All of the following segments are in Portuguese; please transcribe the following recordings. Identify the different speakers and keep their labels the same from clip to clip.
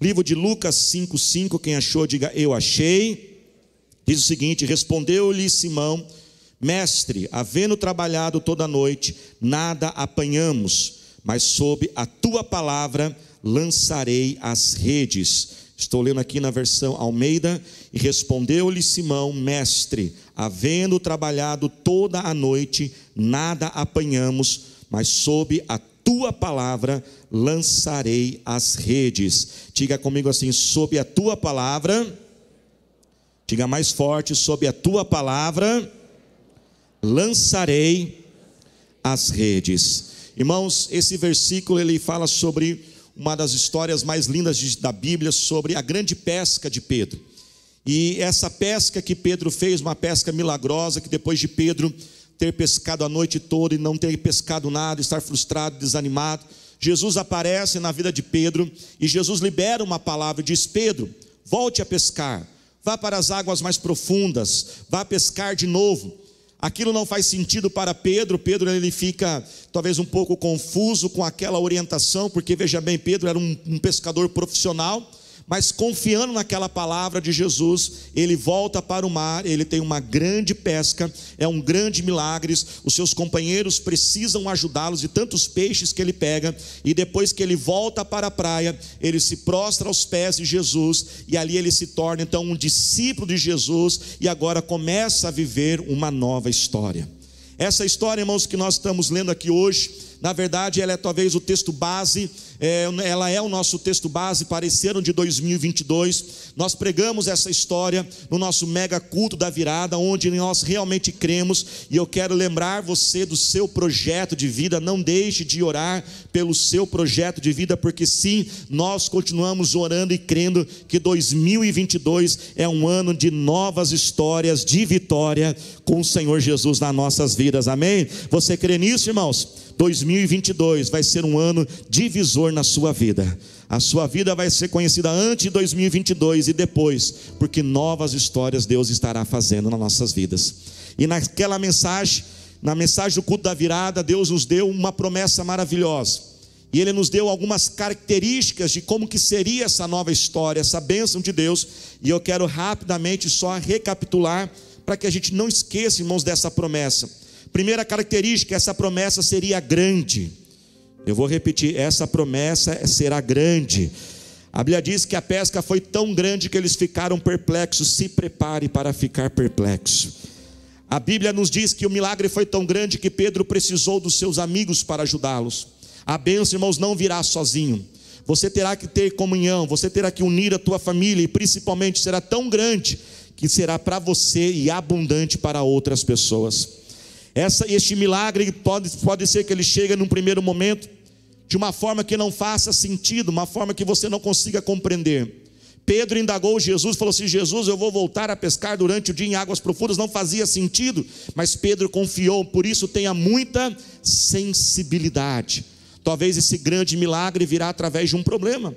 Speaker 1: Livro de Lucas 5:5, quem achou, diga eu achei. Diz o seguinte: Respondeu-lhe Simão: Mestre, havendo trabalhado toda a noite, nada apanhamos, mas sob a tua palavra lançarei as redes. Estou lendo aqui na versão Almeida. E respondeu-lhe Simão, mestre, havendo trabalhado toda a noite, nada apanhamos, mas sob a tua palavra lançarei as redes. Diga comigo assim: sob a tua palavra, diga mais forte, sob a tua palavra lançarei as redes. Irmãos, esse versículo ele fala sobre uma das histórias mais lindas da Bíblia sobre a grande pesca de Pedro. E essa pesca que Pedro fez, uma pesca milagrosa, que depois de Pedro ter pescado a noite toda e não ter pescado nada, estar frustrado, desanimado, Jesus aparece na vida de Pedro e Jesus libera uma palavra, diz: Pedro, volte a pescar, vá para as águas mais profundas, vá pescar de novo. Aquilo não faz sentido para Pedro. Pedro ele fica talvez um pouco confuso com aquela orientação, porque veja bem, Pedro era um, um pescador profissional mas confiando naquela palavra de Jesus, ele volta para o mar, ele tem uma grande pesca, é um grande milagre. Os seus companheiros precisam ajudá-los de tantos peixes que ele pega, e depois que ele volta para a praia, ele se prostra aos pés de Jesus, e ali ele se torna então um discípulo de Jesus, e agora começa a viver uma nova história. Essa história, irmãos, que nós estamos lendo aqui hoje, na verdade, ela é talvez o texto base é, ela é o nosso texto base para esse ano de 2022. Nós pregamos essa história no nosso mega culto da virada, onde nós realmente cremos, e eu quero lembrar você do seu projeto de vida. Não deixe de orar pelo seu projeto de vida, porque sim, nós continuamos orando e crendo que 2022 é um ano de novas histórias de vitória com o Senhor Jesus nas nossas vidas. Amém? Você crê nisso, irmãos? 2022 vai ser um ano divisor na sua vida. A sua vida vai ser conhecida antes de 2022 e depois, porque novas histórias Deus estará fazendo nas nossas vidas. E naquela mensagem, na mensagem do culto da virada, Deus nos deu uma promessa maravilhosa. E ele nos deu algumas características de como que seria essa nova história, essa bênção de Deus. E eu quero rapidamente só recapitular para que a gente não esqueça, irmãos, dessa promessa. Primeira característica, essa promessa seria grande. Eu vou repetir, essa promessa será grande. A Bíblia diz que a pesca foi tão grande que eles ficaram perplexos. Se prepare para ficar perplexo. A Bíblia nos diz que o milagre foi tão grande que Pedro precisou dos seus amigos para ajudá-los. A bênção, irmãos, não virá sozinho. Você terá que ter comunhão, você terá que unir a tua família e principalmente será tão grande que será para você e abundante para outras pessoas. Essa, este milagre pode, pode ser que ele chegue num primeiro momento de uma forma que não faça sentido, uma forma que você não consiga compreender. Pedro indagou Jesus, falou assim: Jesus, eu vou voltar a pescar durante o dia em águas profundas. Não fazia sentido, mas Pedro confiou, por isso tenha muita sensibilidade. Talvez esse grande milagre virá através de um problema.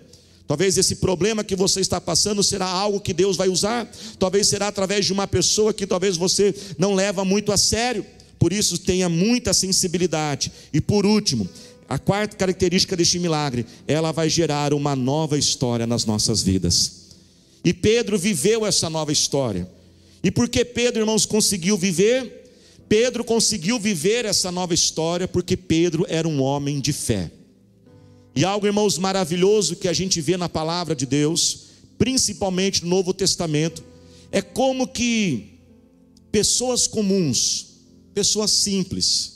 Speaker 1: Talvez esse problema que você está passando será algo que Deus vai usar. Talvez será através de uma pessoa que talvez você não leva muito a sério por isso tenha muita sensibilidade. E por último, a quarta característica deste milagre, ela vai gerar uma nova história nas nossas vidas. E Pedro viveu essa nova história. E por que Pedro, irmãos, conseguiu viver? Pedro conseguiu viver essa nova história porque Pedro era um homem de fé. E algo, irmãos, maravilhoso que a gente vê na palavra de Deus, principalmente no Novo Testamento, é como que pessoas comuns, pessoas simples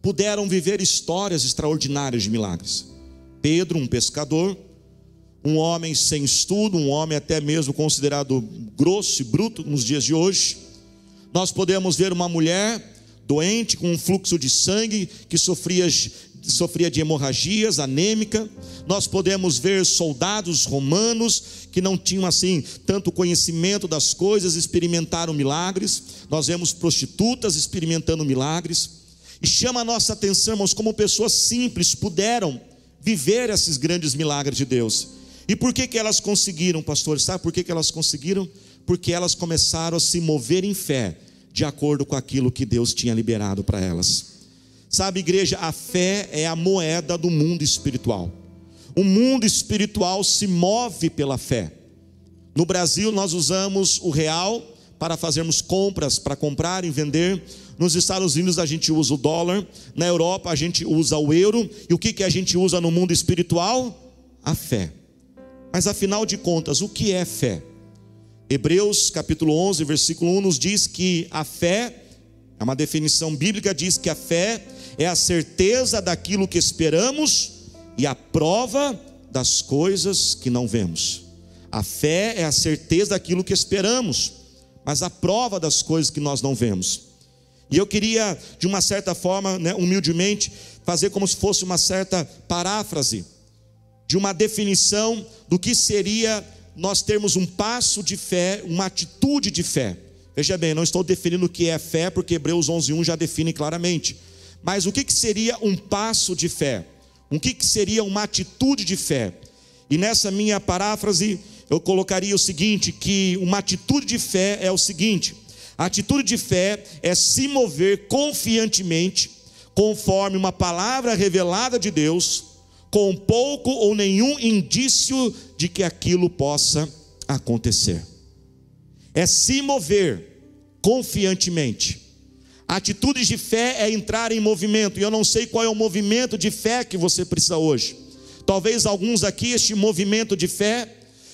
Speaker 1: puderam viver histórias extraordinárias de milagres. Pedro, um pescador, um homem sem estudo, um homem até mesmo considerado grosso e bruto nos dias de hoje. Nós podemos ver uma mulher doente com um fluxo de sangue que sofria sofria de hemorragias, anêmica. Nós podemos ver soldados romanos que não tinham assim tanto conhecimento das coisas, experimentaram milagres. Nós vemos prostitutas experimentando milagres. E chama a nossa atenção, irmãos, como pessoas simples puderam viver esses grandes milagres de Deus. E por que, que elas conseguiram, pastor? Sabe por que, que elas conseguiram? Porque elas começaram a se mover em fé, de acordo com aquilo que Deus tinha liberado para elas. Sabe, igreja, a fé é a moeda do mundo espiritual. O mundo espiritual se move pela fé. No Brasil, nós usamos o real para fazermos compras, para comprar e vender. Nos Estados Unidos, a gente usa o dólar. Na Europa, a gente usa o euro. E o que, que a gente usa no mundo espiritual? A fé. Mas afinal de contas, o que é fé? Hebreus capítulo 11, versículo 1 nos diz que a fé, é uma definição bíblica, diz que a fé é a certeza daquilo que esperamos e a prova das coisas que não vemos. A fé é a certeza daquilo que esperamos, mas a prova das coisas que nós não vemos. E eu queria, de uma certa forma, né, humildemente, fazer como se fosse uma certa paráfrase de uma definição do que seria nós termos um passo de fé, uma atitude de fé. Veja bem, não estou definindo o que é fé, porque Hebreus 11:1 já define claramente. Mas o que, que seria um passo de fé? O que, que seria uma atitude de fé? E nessa minha paráfrase, eu colocaria o seguinte: que uma atitude de fé é o seguinte: a atitude de fé é se mover confiantemente, conforme uma palavra revelada de Deus, com pouco ou nenhum indício de que aquilo possa acontecer. É se mover confiantemente. Atitudes de fé é entrar em movimento, e eu não sei qual é o movimento de fé que você precisa hoje. Talvez alguns aqui, este movimento de fé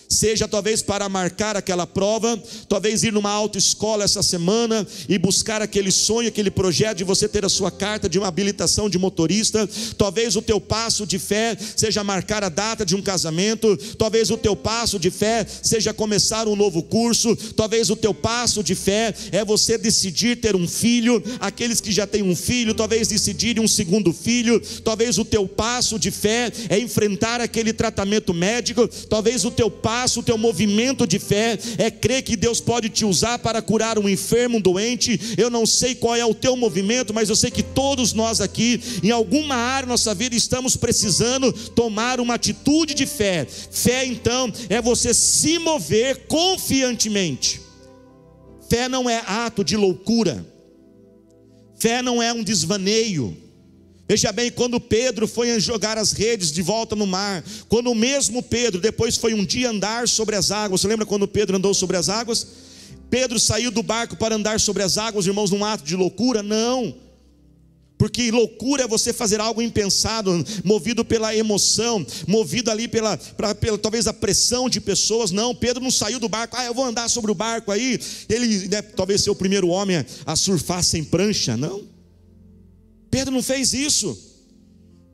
Speaker 1: seja talvez para marcar aquela prova, talvez ir numa autoescola essa semana e buscar aquele sonho, aquele projeto de você ter a sua carta de uma habilitação de motorista, talvez o teu passo de fé seja marcar a data de um casamento, talvez o teu passo de fé seja começar um novo curso, talvez o teu passo de fé é você decidir ter um filho, aqueles que já têm um filho, talvez decidirem um segundo filho, talvez o teu passo de fé é enfrentar aquele tratamento médico, talvez o teu passo passo, o teu movimento de fé é crer que Deus pode te usar para curar um enfermo, um doente. Eu não sei qual é o teu movimento, mas eu sei que todos nós aqui, em alguma área da nossa vida, estamos precisando tomar uma atitude de fé. Fé, então, é você se mover confiantemente. Fé não é ato de loucura. Fé não é um desvaneio. Veja bem, quando Pedro foi jogar as redes de volta no mar, quando o mesmo Pedro depois foi um dia andar sobre as águas, você lembra quando Pedro andou sobre as águas? Pedro saiu do barco para andar sobre as águas, irmãos, num ato de loucura? Não. Porque loucura é você fazer algo impensado, movido pela emoção, movido ali pela, pra, pela talvez a pressão de pessoas. Não, Pedro não saiu do barco, ah, eu vou andar sobre o barco aí. Ele né, talvez ser o primeiro homem a surfar sem prancha, não. Pedro não fez isso.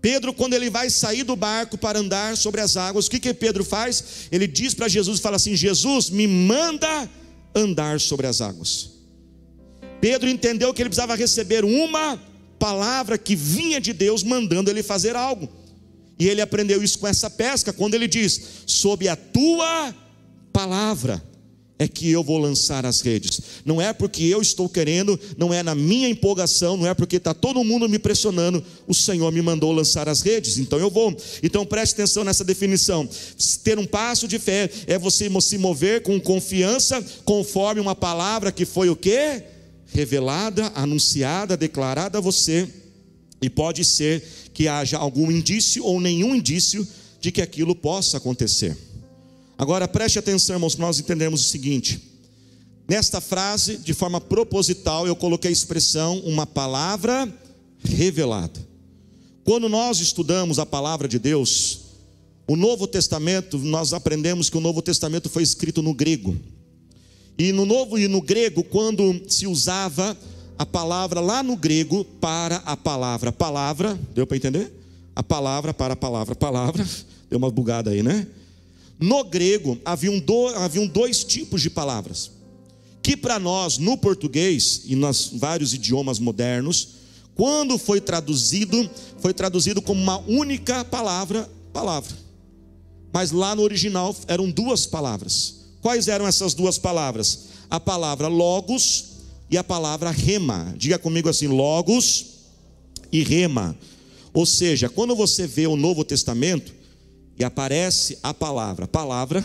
Speaker 1: Pedro, quando ele vai sair do barco para andar sobre as águas, o que, que Pedro faz? Ele diz para Jesus: fala assim, Jesus, me manda andar sobre as águas. Pedro entendeu que ele precisava receber uma palavra que vinha de Deus mandando ele fazer algo. E ele aprendeu isso com essa pesca, quando ele diz: sob a tua palavra é que eu vou lançar as redes. Não é porque eu estou querendo, não é na minha empolgação, não é porque está todo mundo me pressionando. O Senhor me mandou lançar as redes, então eu vou. Então preste atenção nessa definição. Ter um passo de fé é você se mover com confiança, conforme uma palavra que foi o quê? Revelada, anunciada, declarada a você. E pode ser que haja algum indício ou nenhum indício de que aquilo possa acontecer. Agora preste atenção, irmãos, nós entendemos o seguinte: nesta frase, de forma proposital, eu coloquei a expressão uma palavra revelada. Quando nós estudamos a palavra de Deus, o Novo Testamento, nós aprendemos que o Novo Testamento foi escrito no grego. E no novo e no grego, quando se usava a palavra lá no grego para a palavra, palavra, deu para entender? A palavra para a palavra, palavra, deu uma bugada aí, né? No grego haviam, do, haviam dois tipos de palavras, que para nós, no português e nos vários idiomas modernos, quando foi traduzido, foi traduzido como uma única palavra, palavra. Mas lá no original eram duas palavras. Quais eram essas duas palavras? A palavra logos e a palavra rema. Diga comigo assim: logos e rema. Ou seja, quando você vê o Novo Testamento, e aparece a palavra. Palavra,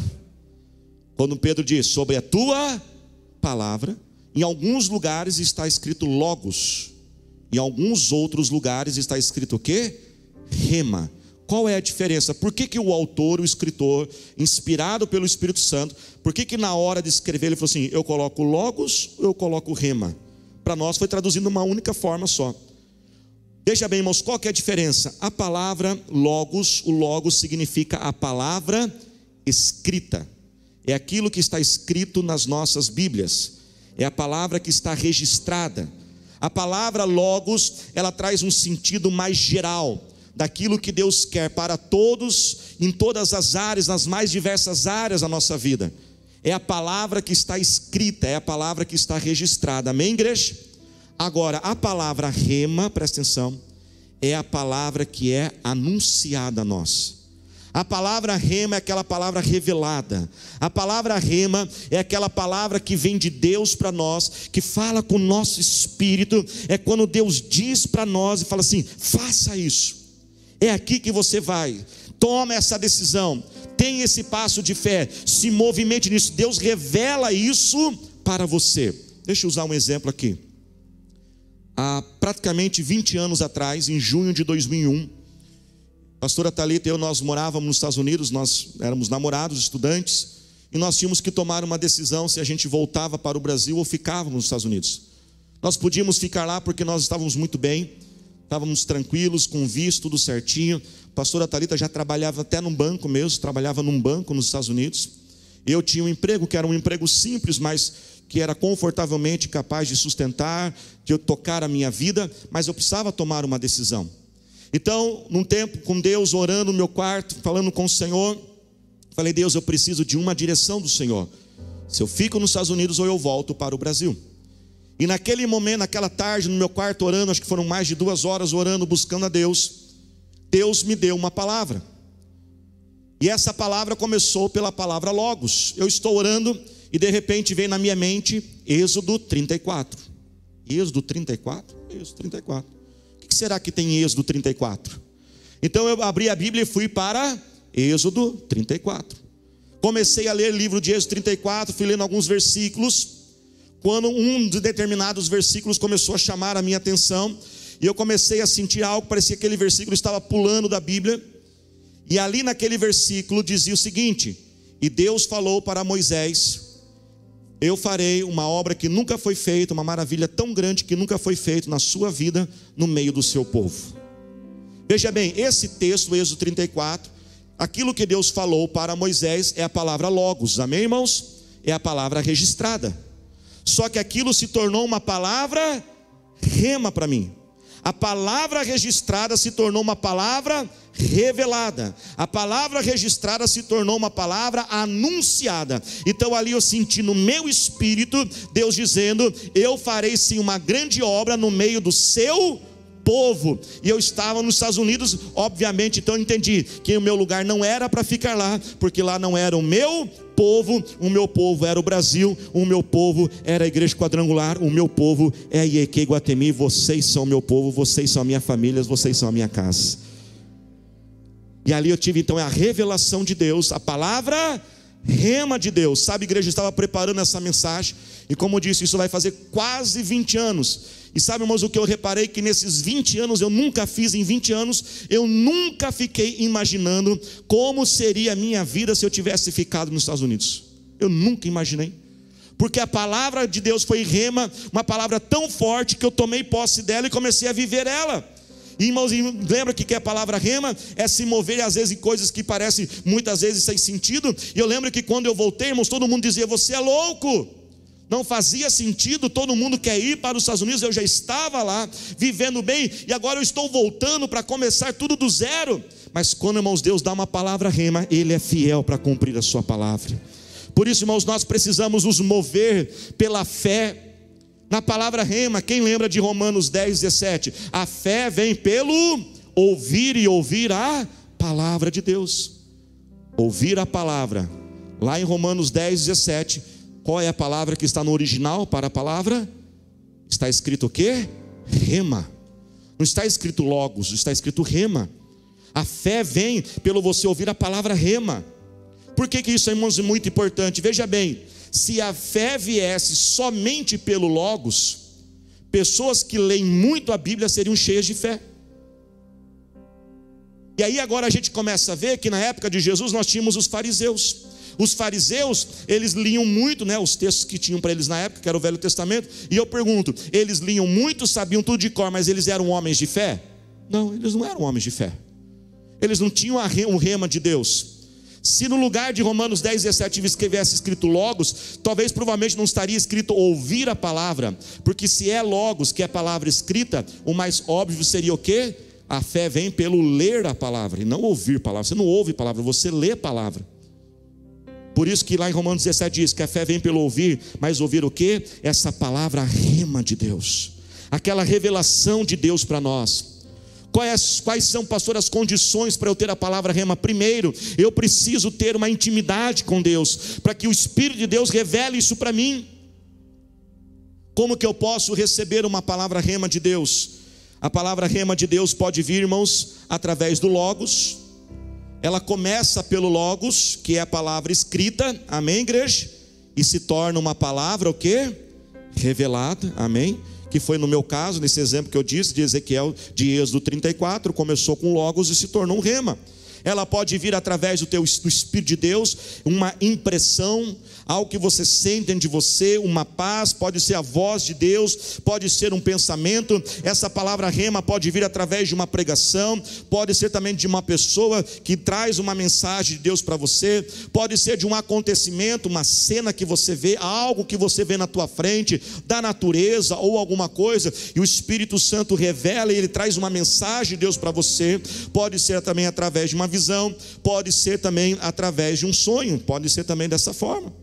Speaker 1: quando Pedro diz sobre a tua palavra, em alguns lugares está escrito logos, em alguns outros lugares está escrito o quê? Rema, qual é a diferença? Por que, que o autor, o escritor, inspirado pelo Espírito Santo, por que, que na hora de escrever ele falou assim: eu coloco logos eu coloco rema? Para nós foi traduzido uma única forma só. Veja bem, irmãos, qual que é a diferença? A palavra logos, o logos significa a palavra escrita. É aquilo que está escrito nas nossas Bíblias. É a palavra que está registrada. A palavra logos, ela traz um sentido mais geral daquilo que Deus quer para todos, em todas as áreas, nas mais diversas áreas da nossa vida. É a palavra que está escrita, é a palavra que está registrada. Amém, igreja? Agora, a palavra rema, presta atenção, é a palavra que é anunciada a nós. A palavra rema é aquela palavra revelada. A palavra rema é aquela palavra que vem de Deus para nós, que fala com o nosso espírito. É quando Deus diz para nós e fala assim: faça isso. É aqui que você vai. Toma essa decisão. Tem esse passo de fé. Se movimente nisso. Deus revela isso para você. Deixa eu usar um exemplo aqui. Há praticamente 20 anos atrás, em junho de 2001, a pastora Talita e eu nós morávamos nos Estados Unidos, nós éramos namorados, estudantes, e nós tínhamos que tomar uma decisão se a gente voltava para o Brasil ou ficávamos nos Estados Unidos. Nós podíamos ficar lá porque nós estávamos muito bem, estávamos tranquilos, com visto, tudo certinho. A pastora Talita já trabalhava até num banco mesmo, trabalhava num banco nos Estados Unidos. Eu tinha um emprego que era um emprego simples, mas que era confortavelmente capaz de sustentar, de eu tocar a minha vida, mas eu precisava tomar uma decisão. Então, num tempo com Deus, orando no meu quarto, falando com o Senhor, falei: Deus, eu preciso de uma direção do Senhor. Se eu fico nos Estados Unidos ou eu volto para o Brasil. E naquele momento, naquela tarde, no meu quarto orando, acho que foram mais de duas horas orando, buscando a Deus, Deus me deu uma palavra. E essa palavra começou pela palavra Logos. Eu estou orando e de repente vem na minha mente Êxodo 34. Êxodo 34? Êxodo 34. O que será que tem em Êxodo 34? Então eu abri a Bíblia e fui para Êxodo 34. Comecei a ler o livro de Êxodo 34, fui lendo alguns versículos quando um de determinados versículos começou a chamar a minha atenção, e eu comecei a sentir algo, parecia que aquele versículo estava pulando da Bíblia, e ali naquele versículo dizia o seguinte: E Deus falou para Moisés: Eu farei uma obra que nunca foi feita, uma maravilha tão grande que nunca foi feita na sua vida, no meio do seu povo. Veja bem, esse texto, Êxodo 34, aquilo que Deus falou para Moisés é a palavra Logos, amém, irmãos? É a palavra registrada. Só que aquilo se tornou uma palavra rema para mim. A palavra registrada se tornou uma palavra revelada. A palavra registrada se tornou uma palavra anunciada. Então ali eu senti no meu espírito Deus dizendo: "Eu farei sim uma grande obra no meio do seu povo. E eu estava nos Estados Unidos, obviamente, então eu entendi que o meu lugar não era para ficar lá, porque lá não era o meu povo, o meu povo era o Brasil, o meu povo era a igreja quadrangular, o meu povo é Ieque Guatemi, vocês são o meu povo, vocês são a minha família, vocês são a minha casa. E ali eu tive então a revelação de Deus, a palavra rema de Deus. Sabe, igreja estava preparando essa mensagem, e como eu disse, isso vai fazer quase 20 anos e sabe, irmãos, o que eu reparei que nesses 20 anos, eu nunca fiz em 20 anos, eu nunca fiquei imaginando como seria a minha vida se eu tivesse ficado nos Estados Unidos. Eu nunca imaginei. Porque a palavra de Deus foi rema, uma palavra tão forte que eu tomei posse dela e comecei a viver ela. E, irmãos, lembra que, que a palavra rema é se mover às vezes em coisas que parecem muitas vezes sem sentido. E eu lembro que quando eu voltei, irmãos, todo mundo dizia: Você é louco não fazia sentido, todo mundo quer ir para os Estados Unidos, eu já estava lá, vivendo bem, e agora eu estou voltando para começar tudo do zero. Mas quando, irmãos, Deus dá uma palavra rema, Ele é fiel para cumprir a Sua palavra. Por isso, irmãos, nós precisamos nos mover pela fé. Na palavra rema, quem lembra de Romanos 10, 17? A fé vem pelo ouvir e ouvir a palavra de Deus. Ouvir a palavra. Lá em Romanos 10, 17 qual é a palavra que está no original para a palavra? Está escrito o quê? Rema. Não está escrito logos, está escrito rema. A fé vem pelo você ouvir a palavra rema. Por que, que isso, irmãos, é muito importante? Veja bem, se a fé viesse somente pelo logos, pessoas que leem muito a Bíblia seriam cheias de fé. E aí agora a gente começa a ver que na época de Jesus nós tínhamos os fariseus. Os fariseus, eles liam muito, né, os textos que tinham para eles na época, que era o Velho Testamento, e eu pergunto, eles liam muito, sabiam tudo de cor, mas eles eram homens de fé? Não, eles não eram homens de fé. Eles não tinham o rema de Deus. Se no lugar de Romanos 10, 17 escrevesse escrito Logos, talvez provavelmente não estaria escrito ouvir a palavra, porque se é Logos, que é palavra escrita, o mais óbvio seria o quê? A fé vem pelo ler a palavra e não ouvir a palavra. Você não ouve a palavra, você lê a palavra. Por isso que lá em Romanos 17 diz que a fé vem pelo ouvir, mas ouvir o que? Essa palavra rima de Deus, aquela revelação de Deus para nós. Quais, quais são, pastor, as condições para eu ter a palavra rema? Primeiro, eu preciso ter uma intimidade com Deus, para que o Espírito de Deus revele isso para mim. Como que eu posso receber uma palavra rema de Deus? A palavra rema de Deus pode vir, irmãos, através do Logos. Ela começa pelo Logos, que é a palavra escrita, amém, igreja? E se torna uma palavra o quê? Revelada, amém? Que foi no meu caso, nesse exemplo que eu disse, de Ezequiel, de Êxodo 34, começou com Logos e se tornou um rema. Ela pode vir através do teu do Espírito de Deus, uma impressão, algo que você sente dentro de você, uma paz, pode ser a voz de Deus, pode ser um pensamento. Essa palavra rema pode vir através de uma pregação, pode ser também de uma pessoa que traz uma mensagem de Deus para você, pode ser de um acontecimento, uma cena que você vê, algo que você vê na tua frente, da natureza ou alguma coisa, e o Espírito Santo revela e ele traz uma mensagem de Deus para você. Pode ser também através de uma visão, pode ser também através de um sonho, pode ser também dessa forma.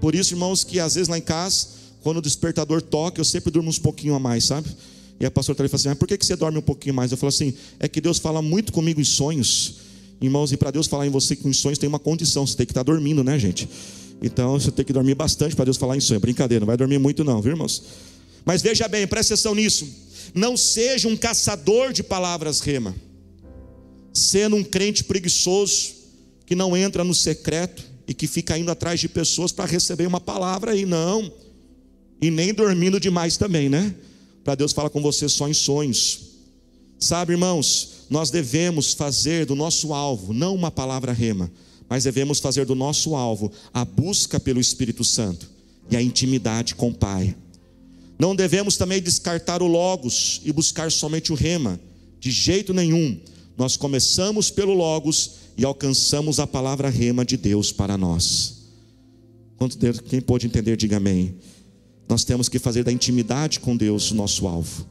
Speaker 1: Por isso, irmãos, que às vezes lá em casa, quando o despertador toca, eu sempre durmo uns pouquinho a mais, sabe? E a pastora fala assim: mas por que você dorme um pouquinho mais? Eu falo assim: é que Deus fala muito comigo em sonhos. Irmãos, e para Deus falar em você com sonhos tem uma condição, você tem que estar dormindo, né, gente? Então você tem que dormir bastante para Deus falar em sonho. Brincadeira, não vai dormir muito, não, viu, irmãos? Mas veja bem, presta atenção nisso. Não seja um caçador de palavras rema, sendo um crente preguiçoso, que não entra no secreto, e que fica indo atrás de pessoas para receber uma palavra aí, não. E nem dormindo demais também, né? Para Deus falar com você só em sonhos. Sabe, irmãos, nós devemos fazer do nosso alvo não uma palavra rema, mas devemos fazer do nosso alvo a busca pelo Espírito Santo e a intimidade com o Pai. Não devemos também descartar o Logos e buscar somente o rema, de jeito nenhum. Nós começamos pelo Logos e alcançamos a palavra rema de Deus para nós. Quem pode entender, diga amém. Nós temos que fazer da intimidade com Deus o nosso alvo.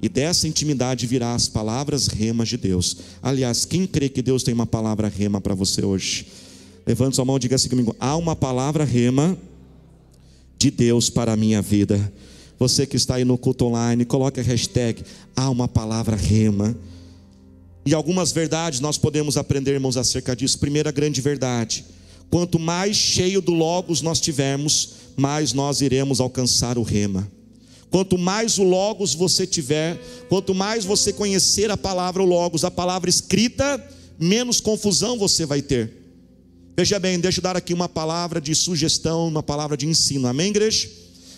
Speaker 1: E dessa intimidade virá as palavras remas de Deus. Aliás, quem crê que Deus tem uma palavra rema para você hoje? Levante sua mão e diga assim comigo: há uma palavra rema de Deus para a minha vida. Você que está aí no culto online, coloque a hashtag há uma palavra rema e algumas verdades nós podemos aprender, irmãos, acerca disso. Primeira grande verdade: quanto mais cheio do Logos nós tivermos, mais nós iremos alcançar o rema. Quanto mais o Logos você tiver, quanto mais você conhecer a palavra o Logos, a palavra escrita, menos confusão você vai ter. Veja bem, deixa eu dar aqui uma palavra de sugestão, uma palavra de ensino. Amém, igreja?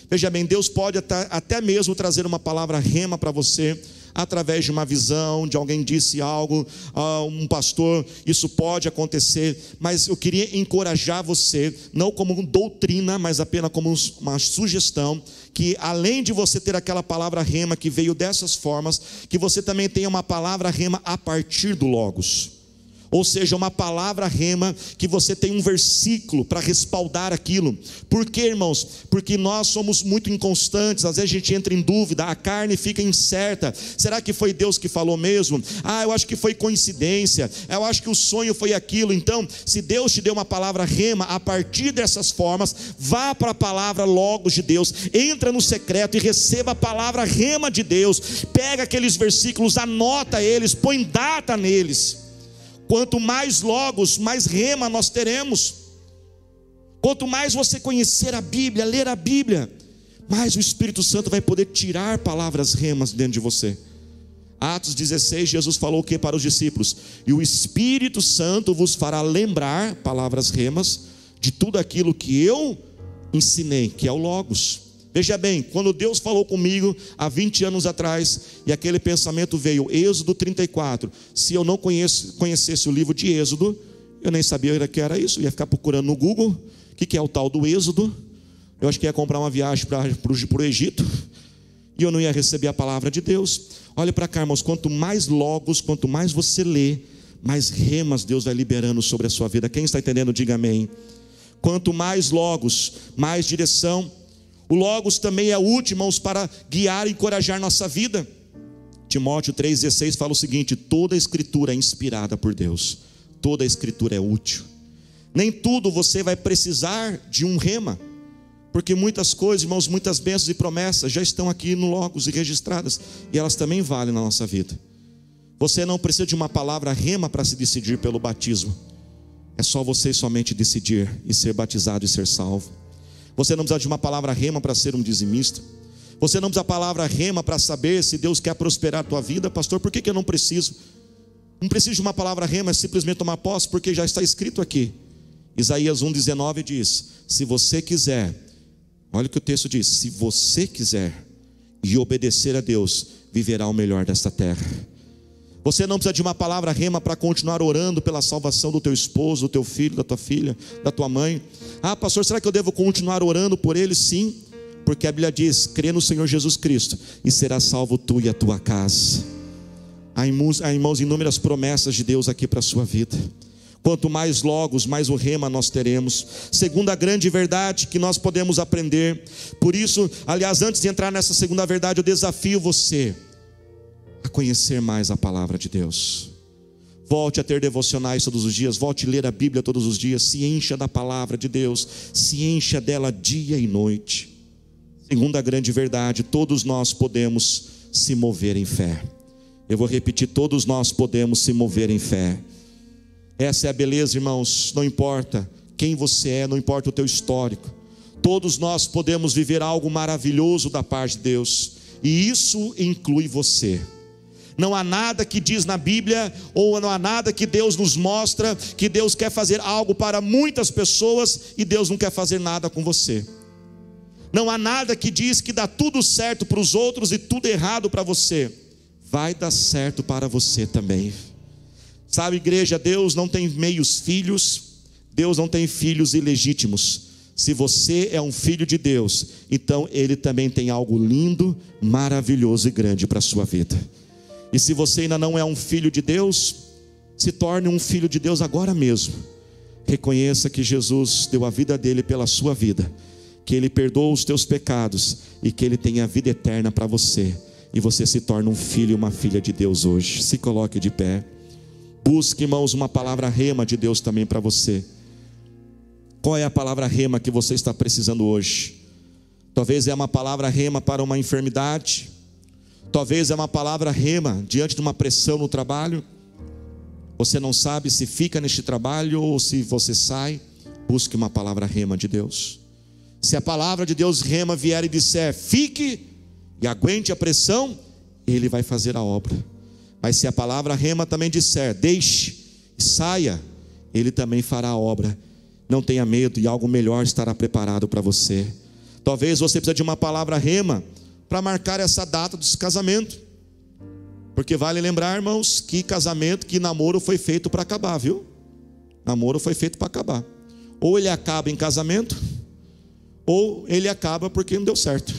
Speaker 1: Veja bem, Deus pode até, até mesmo trazer uma palavra rema para você através de uma visão, de alguém disse algo, uh, um pastor, isso pode acontecer, mas eu queria encorajar você, não como doutrina, mas apenas como uma sugestão, que além de você ter aquela palavra rema que veio dessas formas, que você também tenha uma palavra rema a partir do Logos ou seja, uma palavra rema que você tem um versículo para respaldar aquilo. Por quê, irmãos? Porque nós somos muito inconstantes, às vezes a gente entra em dúvida, a carne fica incerta. Será que foi Deus que falou mesmo? Ah, eu acho que foi coincidência. Eu acho que o sonho foi aquilo. Então, se Deus te deu uma palavra rema, a partir dessas formas, vá para a palavra logos de Deus, entra no secreto e receba a palavra rema de Deus. Pega aqueles versículos, anota eles, põe data neles Quanto mais logos, mais rema nós teremos. Quanto mais você conhecer a Bíblia, ler a Bíblia, mais o Espírito Santo vai poder tirar palavras remas dentro de você. Atos 16, Jesus falou o que para os discípulos? E o Espírito Santo vos fará lembrar, palavras remas, de tudo aquilo que eu ensinei, que é o Logos. Veja bem, quando Deus falou comigo há 20 anos atrás, e aquele pensamento veio, Êxodo 34. Se eu não conhecesse o livro de Êxodo, eu nem sabia que era isso, eu ia ficar procurando no Google o que, que é o tal do Êxodo. Eu acho que ia comprar uma viagem para o Egito, e eu não ia receber a palavra de Deus. Olha para cá, irmãos, quanto mais logos, quanto mais você lê, mais remas Deus vai liberando sobre a sua vida. Quem está entendendo, diga amém. Quanto mais logos, mais direção. O logos também é útil, irmãos, para guiar e encorajar nossa vida. Timóteo 3,16 fala o seguinte: toda a escritura é inspirada por Deus, toda a escritura é útil. Nem tudo você vai precisar de um rema, porque muitas coisas, irmãos, muitas bênçãos e promessas já estão aqui no Logos e registradas, e elas também valem na nossa vida. Você não precisa de uma palavra rema para se decidir pelo batismo. É só você somente decidir e ser batizado e ser salvo. Você não precisa de uma palavra rema para ser um dizimista. Você não precisa de palavra rema para saber se Deus quer prosperar a tua vida, pastor. Por que, que eu não preciso? Não preciso de uma palavra rema, é simplesmente tomar posse, porque já está escrito aqui. Isaías 1,19 diz: Se você quiser, olha o que o texto diz: Se você quiser e obedecer a Deus, viverá o melhor desta terra. Você não precisa de uma palavra rema para continuar orando pela salvação do teu esposo, do teu filho, da tua filha, da tua mãe. Ah, pastor, será que eu devo continuar orando por ele? Sim, porque a Bíblia diz: crê no Senhor Jesus Cristo e será salvo tu e a tua casa. Há irmãos, inúmeras promessas de Deus aqui para a sua vida. Quanto mais logos, mais o rema nós teremos. Segunda grande verdade que nós podemos aprender. Por isso, aliás, antes de entrar nessa segunda verdade, eu desafio você a conhecer mais a palavra de Deus. Volte a ter devocionais todos os dias, volte a ler a Bíblia todos os dias, se encha da palavra de Deus, se encha dela dia e noite. Segunda grande verdade, todos nós podemos se mover em fé. Eu vou repetir: todos nós podemos se mover em fé. Essa é a beleza, irmãos, não importa quem você é, não importa o teu histórico. Todos nós podemos viver algo maravilhoso da parte de Deus, e isso inclui você. Não há nada que diz na Bíblia, ou não há nada que Deus nos mostra, que Deus quer fazer algo para muitas pessoas e Deus não quer fazer nada com você. Não há nada que diz que dá tudo certo para os outros e tudo errado para você. Vai dar certo para você também. Sabe, igreja, Deus não tem meios filhos, Deus não tem filhos ilegítimos. Se você é um filho de Deus, então Ele também tem algo lindo, maravilhoso e grande para a sua vida. E se você ainda não é um filho de Deus, se torne um filho de Deus agora mesmo. Reconheça que Jesus deu a vida dele pela sua vida, que ele perdoa os teus pecados e que ele tem a vida eterna para você. E você se torna um filho e uma filha de Deus hoje. Se coloque de pé. Busque, irmãos, uma palavra rema de Deus também para você. Qual é a palavra rema que você está precisando hoje? Talvez é uma palavra rema para uma enfermidade Talvez é uma palavra rema diante de uma pressão no trabalho. Você não sabe se fica neste trabalho ou se você sai. Busque uma palavra rema de Deus. Se a palavra de Deus rema vier e disser fique e aguente a pressão, ele vai fazer a obra. Mas se a palavra rema também disser deixe e saia, ele também fará a obra. Não tenha medo e algo melhor estará preparado para você. Talvez você precise de uma palavra rema para marcar essa data desse casamento. Porque vale lembrar, irmãos, que casamento, que namoro foi feito para acabar, viu? Namoro foi feito para acabar. Ou ele acaba em casamento, ou ele acaba porque não deu certo.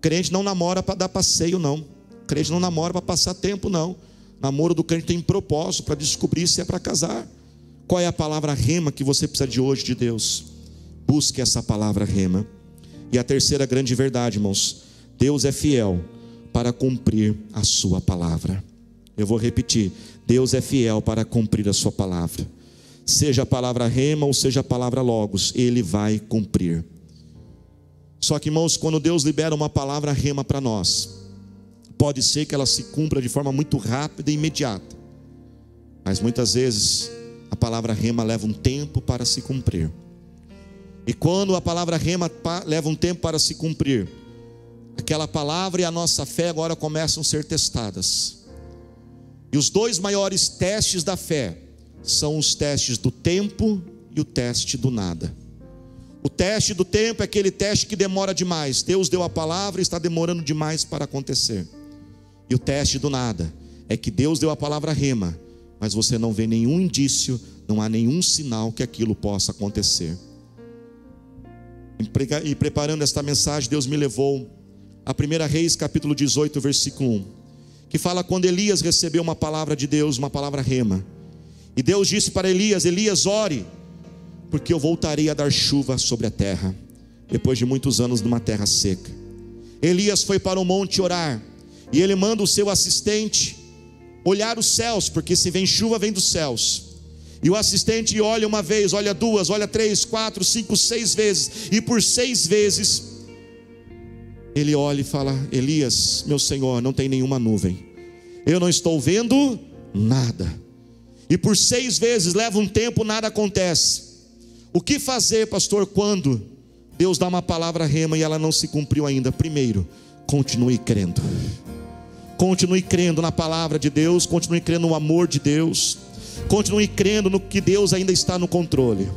Speaker 1: Crente não namora para dar passeio, não. Crente não namora para passar tempo, não. Namoro do crente tem propósito para descobrir se é para casar. Qual é a palavra rema que você precisa de hoje de Deus? Busque essa palavra rema. E a terceira grande verdade, irmãos, Deus é fiel para cumprir a sua palavra. Eu vou repetir: Deus é fiel para cumprir a sua palavra. Seja a palavra rema ou seja a palavra logos, ele vai cumprir. Só que, irmãos, quando Deus libera uma palavra rema para nós, pode ser que ela se cumpra de forma muito rápida e imediata. Mas muitas vezes a palavra rema leva um tempo para se cumprir. E quando a palavra rema leva um tempo para se cumprir, aquela palavra e a nossa fé agora começam a ser testadas. E os dois maiores testes da fé são os testes do tempo e o teste do nada. O teste do tempo é aquele teste que demora demais. Deus deu a palavra e está demorando demais para acontecer. E o teste do nada é que Deus deu a palavra rema, mas você não vê nenhum indício, não há nenhum sinal que aquilo possa acontecer. E preparando esta mensagem, Deus me levou a 1 Reis, capítulo 18, versículo 1, que fala quando Elias recebeu uma palavra de Deus, uma palavra rema. E Deus disse para Elias: Elias, ore porque eu voltarei a dar chuva sobre a terra, depois de muitos anos numa terra seca. Elias foi para o monte orar, e ele manda o seu assistente olhar os céus, porque se vem chuva, vem dos céus. E o assistente olha uma vez, olha duas, olha três, quatro, cinco, seis vezes, e por seis vezes ele olha e fala: Elias, meu senhor, não tem nenhuma nuvem, eu não estou vendo nada. E por seis vezes leva um tempo, nada acontece. O que fazer, pastor, quando Deus dá uma palavra rema e ela não se cumpriu ainda? Primeiro, continue crendo. Continue crendo na palavra de Deus, continue crendo no amor de Deus, continue crendo no que Deus ainda está no controle.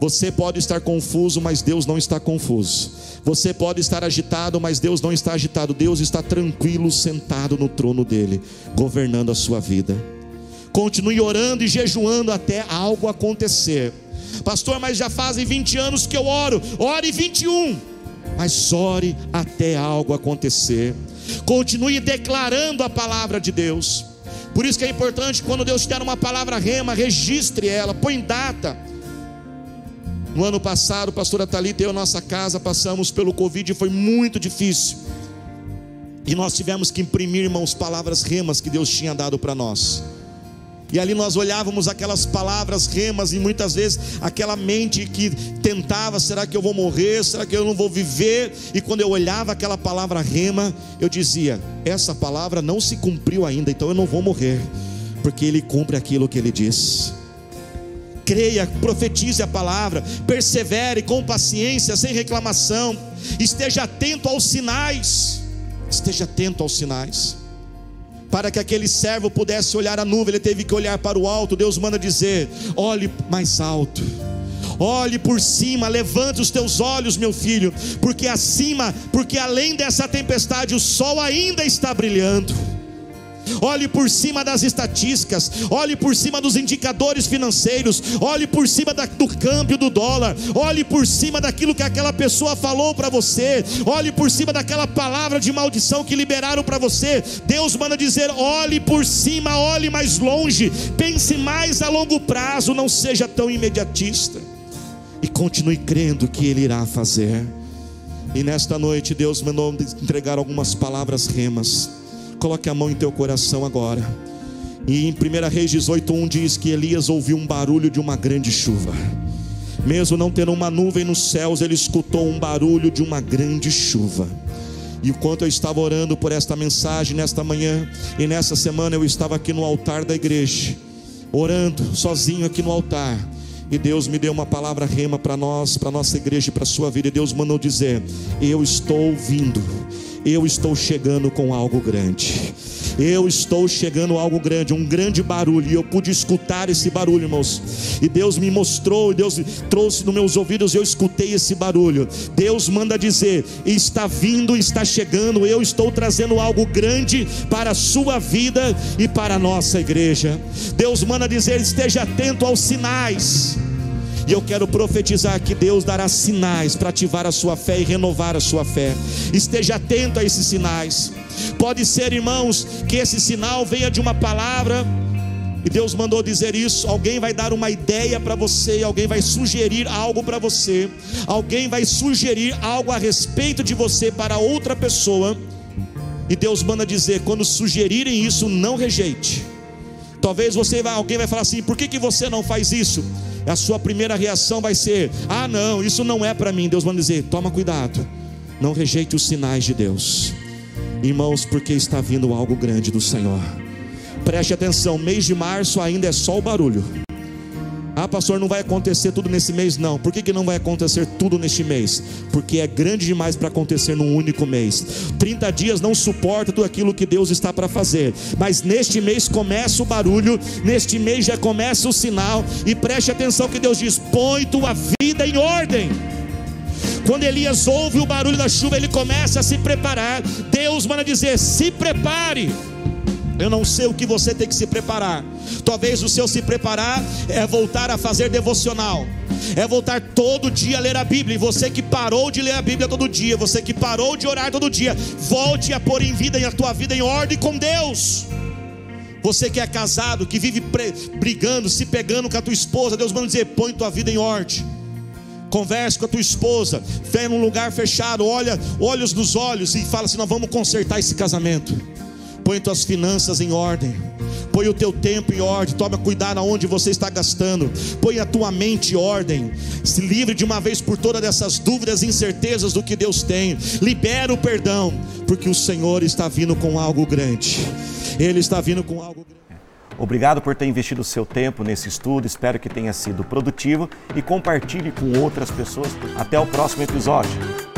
Speaker 1: Você pode estar confuso, mas Deus não está confuso. Você pode estar agitado, mas Deus não está agitado. Deus está tranquilo, sentado no trono dele, governando a sua vida. Continue orando e jejuando até algo acontecer. Pastor, mas já fazem 20 anos que eu oro. Ore 21. Mas ore até algo acontecer. Continue declarando a palavra de Deus. Por isso que é importante quando Deus te der uma palavra rema, registre ela, põe data. No ano passado, a pastora Thalita e eu, nossa casa, passamos pelo Covid e foi muito difícil. E nós tivemos que imprimir, irmãos, palavras remas que Deus tinha dado para nós. E ali nós olhávamos aquelas palavras remas e muitas vezes aquela mente que tentava: será que eu vou morrer? Será que eu não vou viver? E quando eu olhava aquela palavra rema, eu dizia: essa palavra não se cumpriu ainda, então eu não vou morrer, porque ele cumpre aquilo que ele diz. Creia, profetize a palavra, persevere com paciência, sem reclamação, esteja atento aos sinais. Esteja atento aos sinais para que aquele servo pudesse olhar a nuvem, ele teve que olhar para o alto. Deus manda dizer: olhe mais alto. Olhe por cima, levante os teus olhos, meu filho, porque acima, porque além dessa tempestade, o sol ainda está brilhando olhe por cima das estatísticas, olhe por cima dos indicadores financeiros, olhe por cima da, do câmbio do dólar, olhe por cima daquilo que aquela pessoa falou para você, olhe por cima daquela palavra de maldição que liberaram para você. Deus manda dizer: olhe por cima, olhe mais longe, pense mais a longo prazo, não seja tão imediatista e continue crendo que Ele irá fazer. E nesta noite Deus mandou entregar algumas palavras remas Coloque a mão em teu coração agora. E em 1 Reis 18:1 diz que Elias ouviu um barulho de uma grande chuva. Mesmo não tendo uma nuvem nos céus, ele escutou um barulho de uma grande chuva. E enquanto eu estava orando por esta mensagem nesta manhã e nessa semana eu estava aqui no altar da igreja, orando sozinho aqui no altar. E Deus me deu uma palavra rema para nós, para nossa igreja e para sua vida. E Deus mandou dizer: Eu estou vindo eu estou chegando com algo grande. Eu estou chegando algo grande, um grande barulho, e eu pude escutar esse barulho, irmãos. E Deus me mostrou, e Deus trouxe nos meus ouvidos, eu escutei esse barulho. Deus manda dizer: está vindo, está chegando, eu estou trazendo algo grande para a sua vida e para a nossa igreja. Deus manda dizer: esteja atento aos sinais. E eu quero profetizar que Deus dará sinais para ativar a sua fé e renovar a sua fé. Esteja atento a esses sinais. Pode ser, irmãos, que esse sinal venha de uma palavra. E Deus mandou dizer isso. Alguém vai dar uma ideia para você, alguém vai sugerir algo para você, alguém vai sugerir algo a respeito de você para outra pessoa. E Deus manda dizer: quando sugerirem isso, não rejeite. Talvez você vai, alguém vai falar assim: por que, que você não faz isso? A sua primeira reação vai ser: ah, não, isso não é para mim. Deus vai dizer: toma cuidado, não rejeite os sinais de Deus, irmãos, porque está vindo algo grande do Senhor. Preste atenção: mês de março ainda é só o barulho. Ah, pastor, não vai acontecer tudo nesse mês? Não. Por que, que não vai acontecer tudo neste mês? Porque é grande demais para acontecer num único mês. 30 dias não suporta tudo aquilo que Deus está para fazer. Mas neste mês começa o barulho, neste mês já começa o sinal. E preste atenção que Deus diz: põe tua vida em ordem. Quando Elias ouve o barulho da chuva, ele começa a se preparar. Deus manda dizer: se prepare. Eu não sei o que você tem que se preparar. Talvez o seu se preparar é voltar a fazer devocional. É voltar todo dia a ler a Bíblia. E você que parou de ler a Bíblia todo dia, você que parou de orar todo dia, volte a pôr em vida a tua vida em ordem com Deus. Você que é casado, que vive brigando, se pegando com a tua esposa, Deus manda dizer: põe tua vida em ordem. Converse com a tua esposa, vem num lugar fechado, olha olhos nos olhos e fala assim: nós vamos consertar esse casamento. Põe tuas finanças em ordem. Põe o teu tempo em ordem. Toma cuidado aonde você está gastando. Põe a tua mente em ordem. Se livre de uma vez por todas dessas dúvidas e incertezas do que Deus tem. Libera o perdão, porque o Senhor está vindo com algo grande. Ele está vindo com algo grande.
Speaker 2: Obrigado por ter investido o seu tempo nesse estudo. Espero que tenha sido produtivo e compartilhe com outras pessoas. Até o próximo episódio.